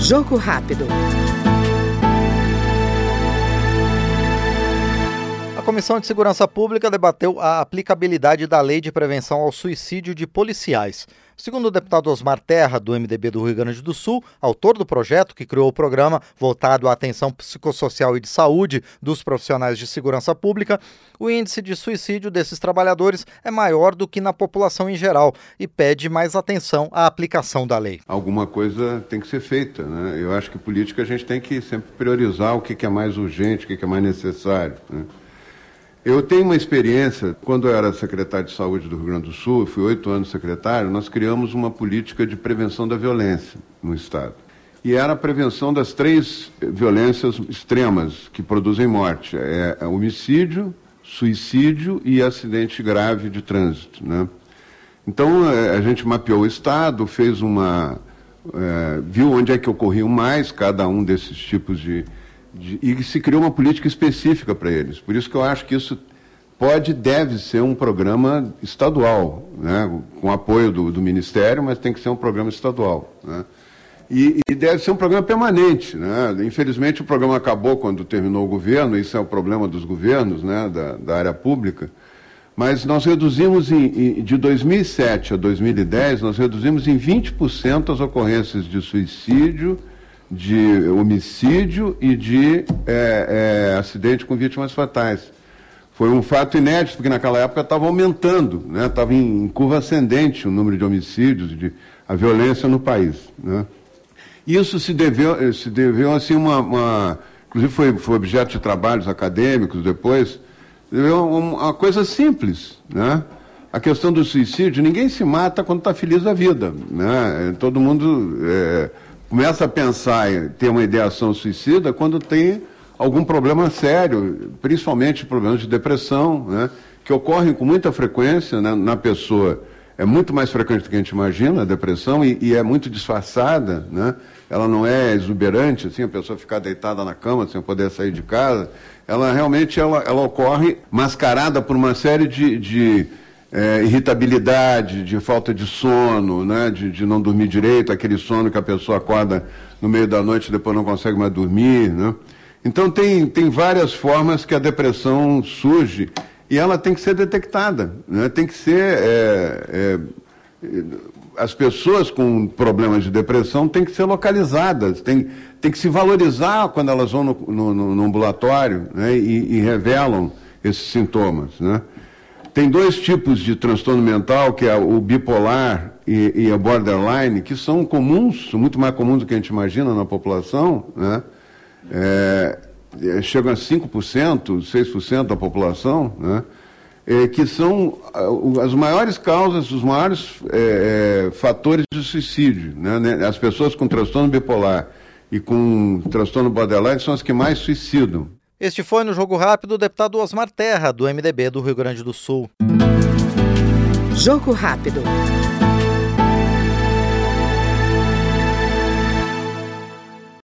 Jogo rápido. A Comissão de Segurança Pública debateu a aplicabilidade da Lei de Prevenção ao Suicídio de Policiais. Segundo o deputado Osmar Terra, do MDB do Rio Grande do Sul, autor do projeto que criou o programa voltado à atenção psicossocial e de saúde dos profissionais de segurança pública, o índice de suicídio desses trabalhadores é maior do que na população em geral e pede mais atenção à aplicação da lei. Alguma coisa tem que ser feita. Né? Eu acho que política a gente tem que sempre priorizar o que é mais urgente, o que é mais necessário. Né? Eu tenho uma experiência, quando eu era secretário de saúde do Rio Grande do Sul, fui oito anos secretário, nós criamos uma política de prevenção da violência no Estado. E era a prevenção das três violências extremas que produzem morte: é, é homicídio, suicídio e acidente grave de trânsito. Né? Então é, a gente mapeou o Estado, fez uma. É, viu onde é que ocorriam mais cada um desses tipos de de, e se criou uma política específica para eles. Por isso que eu acho que isso pode deve ser um programa estadual, né, com apoio do, do Ministério, mas tem que ser um programa estadual. Né? E, e, deve ser um programa permanente. Né? Infelizmente, o programa acabou quando terminou o governo, isso é o problema dos governos, né, da, da área pública. Mas nós reduzimos, em, de 2007 a 2010, nós reduzimos em 20% as ocorrências de suicídio de homicídio e de é, é, acidente com vítimas fatais. Foi um fato inédito, porque naquela época estava aumentando, estava né? em, curva ascendente o número de homicídios, de, a violência no país. Né? Isso se deveu, se deveu assim, uma, uma inclusive foi, foi objeto de trabalhos acadêmicos depois, deveu uma, uma coisa simples, né? A questão do suicídio, ninguém se mata quando está feliz da vida, né? Todo mundo é, começa a pensar em ter uma ideação suicida quando tem algum problema sério, principalmente problemas de depressão, né, que ocorrem com muita frequência né, na pessoa. É muito mais frequente do que a gente imagina a depressão e, e, é muito disfarçada, né? Ela não é exuberante, assim, a pessoa ficar deitada na cama sem poder sair de casa. Ela realmente ela, ela ocorre mascarada por uma série de, de é, irritabilidade, de falta de sono, né, de, de, não dormir direito, aquele sono que a pessoa acorda no meio da noite e depois não consegue mais dormir. Né? Então, tem, tem várias formas que a depressão surge e ela tem que ser detectada. Né? Tem que ser. É, é, as pessoas com problemas de depressão têm que ser localizadas, tem, tem que se valorizar quando elas vão no, no, no ambulatório né? e, e revelam esses sintomas. Né? Tem dois tipos de transtorno mental, que é o bipolar e, e a borderline, que são comuns, muito mais comuns do que a gente imagina na população, né? É, é chegam a 5%, 6% da população, né? É, que são as maiores causas, os maiores é, é, fatores de suicídio. Né? né? As pessoas com transtorno bipolar e com transtorno borderline são as que mais suicidam. Este foi no Jogo Rápido o deputado Osmar Terra, do MDB do Rio Grande do Sul. Jogo Rápido.